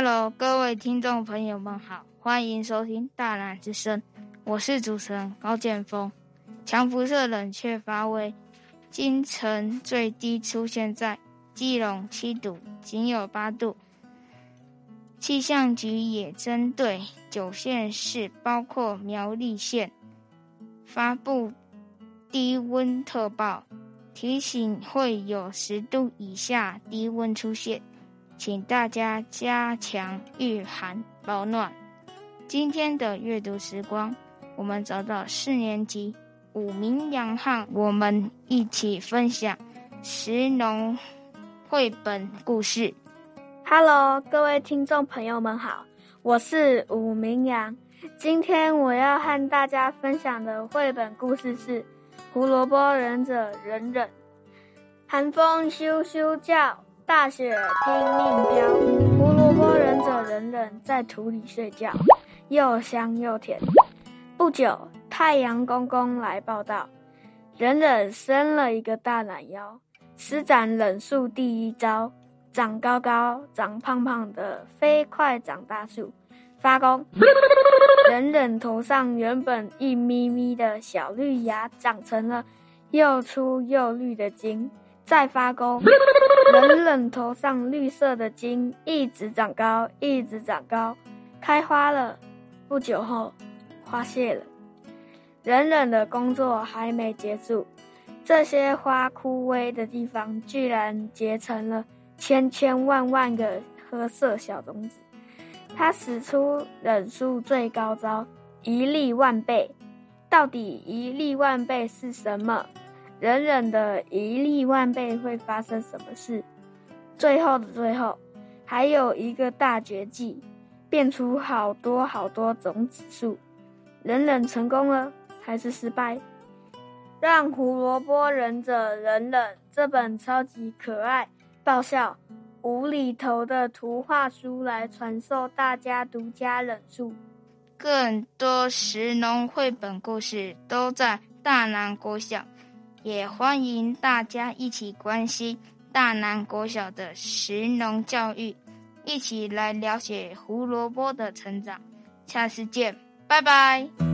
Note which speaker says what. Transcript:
Speaker 1: Hello，各位听众朋友们好，欢迎收听大南之声，我是主持人高建峰。强辐射冷却发威，今晨最低出现在基隆七度，仅有八度。气象局也针对九县市，包括苗栗县，发布低温特报，提醒会有十度以下低温出现。请大家加强御寒保暖。今天的阅读时光，我们找到四年级武明阳汉，我们一起分享石农绘本故事。
Speaker 2: Hello，各位听众朋友们好，我是武明阳。今天我要和大家分享的绘本故事是《胡萝卜忍者忍忍》。寒风咻咻叫。大雪拼命飘，胡萝卜忍者忍忍在土里睡觉，又香又甜。不久，太阳公公来报道，忍忍生了一个大懒腰，施展忍术第一招，长高高，长胖胖的，飞快长大树。发功，忍忍头上原本一咪咪的小绿芽，长成了又粗又绿的茎。再发功，忍忍头上绿色的茎一直长高，一直长高，开花了。不久后，花谢了。忍忍的工作还没结束，这些花枯萎的地方，居然结成了千千万万个褐色小种子。他使出忍术最高招——一粒万倍。到底一粒万倍是什么？忍忍的一粒万倍会发生什么事？最后的最后，还有一个大绝技，变出好多好多种子树。忍忍成功了还是失败？让胡萝卜忍者忍忍这本超级可爱、爆笑、无厘头的图画书来传授大家独家忍术。
Speaker 1: 更多石农绘本故事都在大南国小。也欢迎大家一起关心大南国小的食农教育，一起来了解胡萝卜的成长。下次见，拜拜。